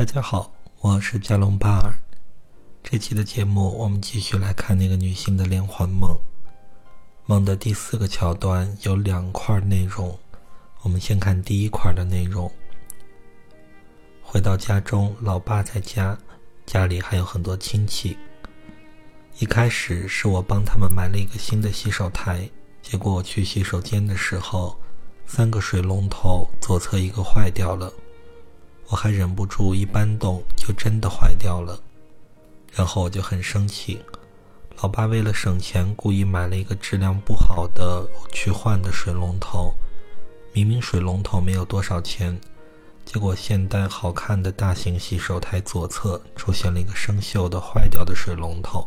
大家好，我是加隆巴尔。这期的节目，我们继续来看那个女性的连环梦。梦的第四个桥段有两块内容，我们先看第一块的内容。回到家中，老爸在家，家里还有很多亲戚。一开始是我帮他们买了一个新的洗手台，结果我去洗手间的时候，三个水龙头左侧一个坏掉了。我还忍不住一搬动，就真的坏掉了，然后我就很生气。老爸为了省钱，故意买了一个质量不好的去换的水龙头。明明水龙头没有多少钱，结果现代好看的大型洗手台左侧出现了一个生锈的坏掉的水龙头。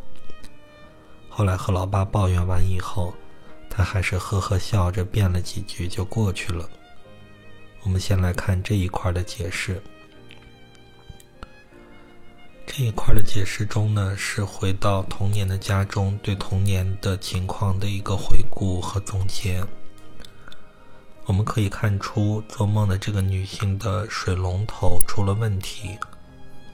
后来和老爸抱怨完以后，他还是呵呵笑着辩了几句就过去了。我们先来看这一块的解释。这一块的解释中呢，是回到童年的家中，对童年的情况的一个回顾和总结。我们可以看出，做梦的这个女性的水龙头出了问题。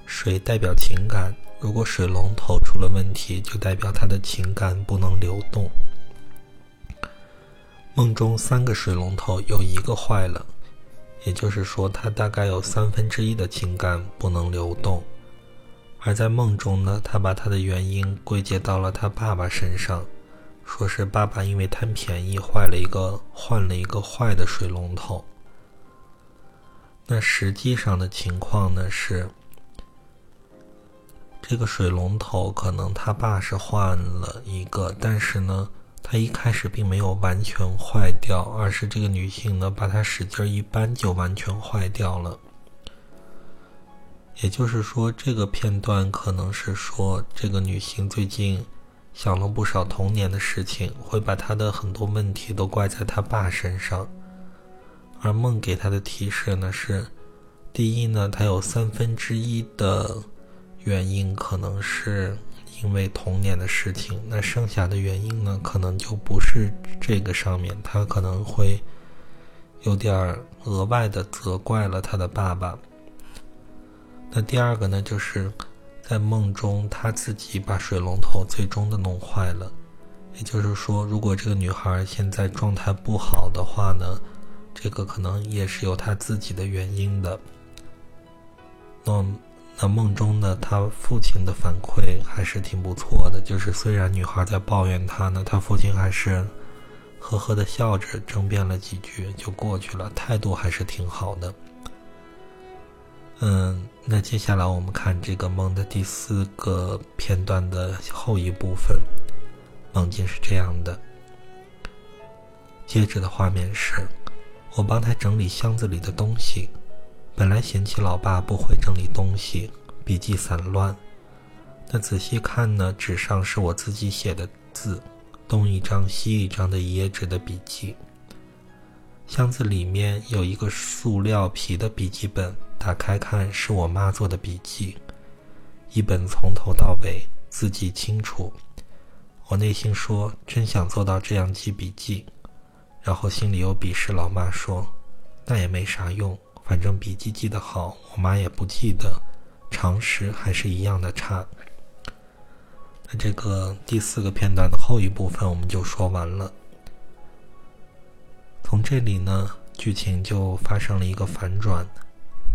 水代表情感，如果水龙头出了问题，就代表她的情感不能流动。梦中三个水龙头有一个坏了，也就是说，她大概有三分之一的情感不能流动。而在梦中呢，他把他的原因归结到了他爸爸身上，说是爸爸因为贪便宜坏了一个换了一个坏的水龙头。那实际上的情况呢是，这个水龙头可能他爸是换了一个，但是呢，他一开始并没有完全坏掉，而是这个女性呢把它使劲一扳就完全坏掉了。也就是说，这个片段可能是说，这个女性最近想了不少童年的事情，会把她的很多问题都怪在她爸身上。而梦给她的提示呢是：第一呢，她有三分之一的原因可能是因为童年的事情，那剩下的原因呢，可能就不是这个上面，她可能会有点额外的责怪了她的爸爸。那第二个呢，就是在梦中，他自己把水龙头最终的弄坏了。也就是说，如果这个女孩现在状态不好的话呢，这个可能也是有她自己的原因的。那那梦中呢，她父亲的反馈还是挺不错的，就是虽然女孩在抱怨她呢，她父亲还是呵呵的笑着争辩了几句就过去了，态度还是挺好的。嗯，那接下来我们看这个梦的第四个片段的后一部分，梦境是这样的。接着的画面是，我帮他整理箱子里的东西，本来嫌弃老爸不会整理东西，笔记散乱。那仔细看呢，纸上是我自己写的字，东一张西一张的一页纸的笔记。箱子里面有一个塑料皮的笔记本。打开看，是我妈做的笔记，一本从头到尾，字迹清楚。我内心说，真想做到这样记笔记，然后心里又鄙视老妈，说那也没啥用，反正笔记记得好，我妈也不记得，常识还是一样的差。那这个第四个片段的后一部分我们就说完了。从这里呢，剧情就发生了一个反转。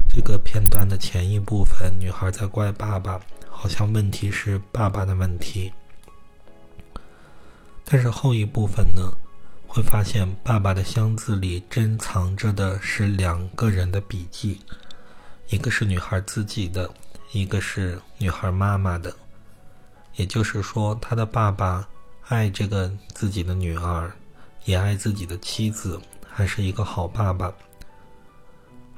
这个片段的前一部分，女孩在怪爸爸，好像问题是爸爸的问题。但是后一部分呢，会发现爸爸的箱子里珍藏着的是两个人的笔记，一个是女孩自己的，一个是女孩妈妈的。也就是说，他的爸爸爱这个自己的女儿，也爱自己的妻子，还是一个好爸爸。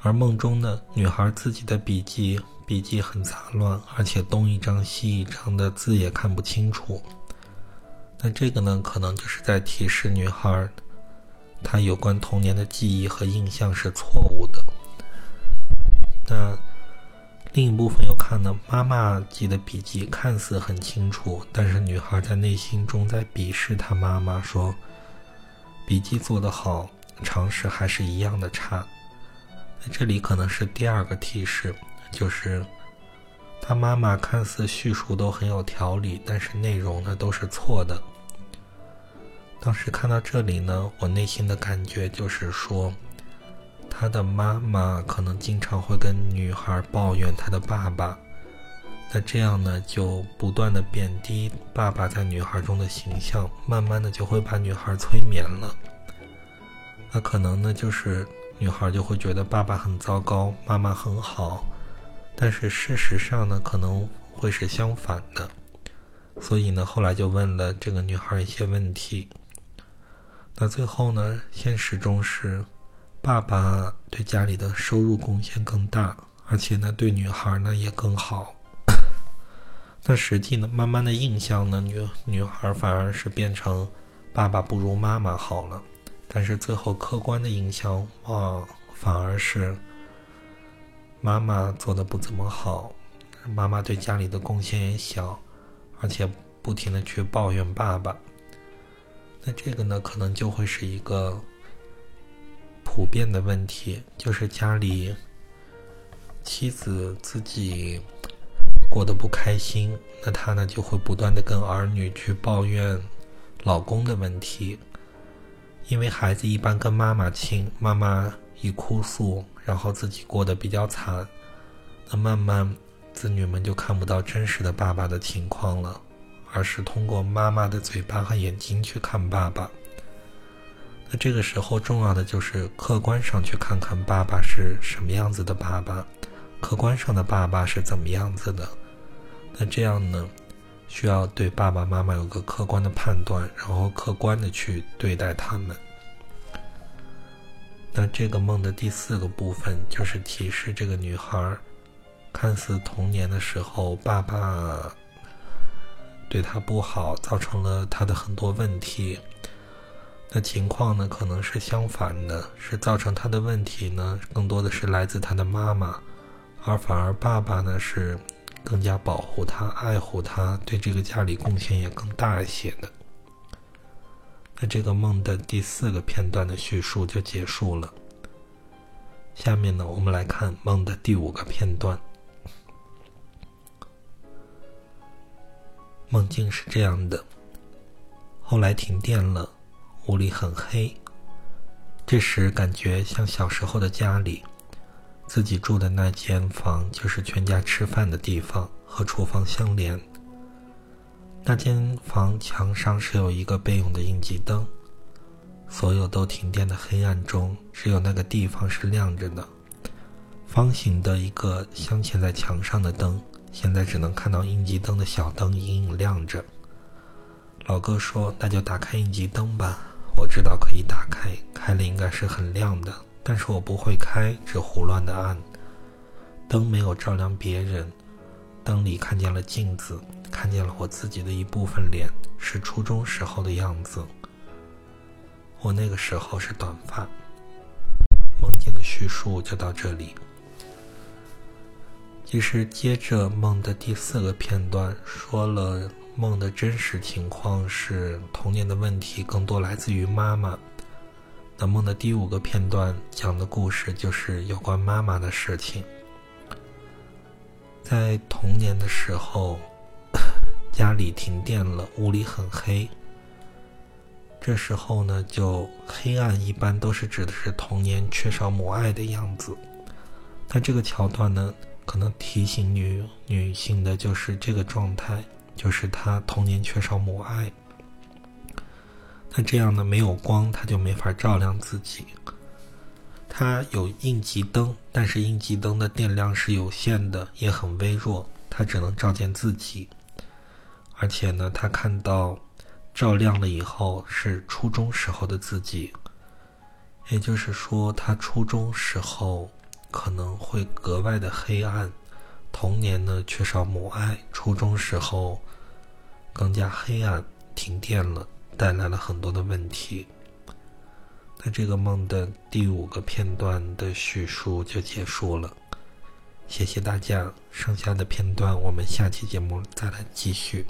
而梦中的女孩自己的笔记，笔记很杂乱，而且东一张西一张的字也看不清楚。那这个呢，可能就是在提示女孩，她有关童年的记忆和印象是错误的。那另一部分又看呢，妈妈记的笔记看似很清楚，但是女孩在内心中在鄙视她妈妈，说笔记做得好，常识还是一样的差。这里可能是第二个提示，就是他妈妈看似叙述都很有条理，但是内容呢都是错的。当时看到这里呢，我内心的感觉就是说，他的妈妈可能经常会跟女孩抱怨他的爸爸，那这样呢就不断的贬低爸爸在女孩中的形象，慢慢的就会把女孩催眠了。那可能呢就是女孩就会觉得爸爸很糟糕，妈妈很好，但是事实上呢可能会是相反的。所以呢后来就问了这个女孩一些问题。那最后呢？现实中是，爸爸对家里的收入贡献更大，而且呢，对女孩呢也更好。那实际呢，慢慢的印象呢，女女孩反而是变成爸爸不如妈妈好了。但是最后客观的印象啊，反而是妈妈做的不怎么好，妈妈对家里的贡献也小，而且不停的去抱怨爸爸。那这个呢，可能就会是一个普遍的问题，就是家里妻子自己过得不开心，那她呢就会不断的跟儿女去抱怨老公的问题，因为孩子一般跟妈妈亲，妈妈一哭诉，然后自己过得比较惨，那慢慢子女们就看不到真实的爸爸的情况了。而是通过妈妈的嘴巴和眼睛去看爸爸。那这个时候重要的就是客观上去看看爸爸是什么样子的爸爸，客观上的爸爸是怎么样子的。那这样呢，需要对爸爸妈妈有个客观的判断，然后客观的去对待他们。那这个梦的第四个部分就是提示这个女孩，看似童年的时候爸爸。对她不好，造成了她的很多问题。那情况呢，可能是相反的，是造成她的问题呢，更多的是来自她的妈妈，而反而爸爸呢是更加保护他、爱护他，对这个家里贡献也更大一些的。那这个梦的第四个片段的叙述就结束了。下面呢，我们来看梦的第五个片段。梦境是这样的：后来停电了，屋里很黑。这时感觉像小时候的家里，自己住的那间房就是全家吃饭的地方，和厨房相连。那间房墙上是有一个备用的应急灯，所有都停电的黑暗中，只有那个地方是亮着的，方形的一个镶嵌在墙上的灯。现在只能看到应急灯的小灯隐隐亮着。老哥说：“那就打开应急灯吧。”我知道可以打开，开了应该是很亮的，但是我不会开，只胡乱的按。灯没有照亮别人，灯里看见了镜子，看见了我自己的一部分脸，是初中时候的样子。我那个时候是短发。梦境的叙述就到这里。其实，接着梦的第四个片段说了梦的真实情况是童年的问题更多来自于妈妈。那梦的第五个片段讲的故事就是有关妈妈的事情。在童年的时候，家里停电了，屋里很黑。这时候呢，就黑暗一般都是指的是童年缺少母爱的样子。那这个桥段呢？可能提醒女女性的就是这个状态，就是她童年缺少母爱。那这样呢，没有光，她就没法照亮自己。她有应急灯，但是应急灯的电量是有限的，也很微弱，她只能照见自己。而且呢，他看到照亮了以后是初中时候的自己，也就是说，他初中时候。可能会格外的黑暗，童年呢缺少母爱，初中时候更加黑暗，停电了，带来了很多的问题。那这个梦的第五个片段的叙述就结束了，谢谢大家，剩下的片段我们下期节目再来继续。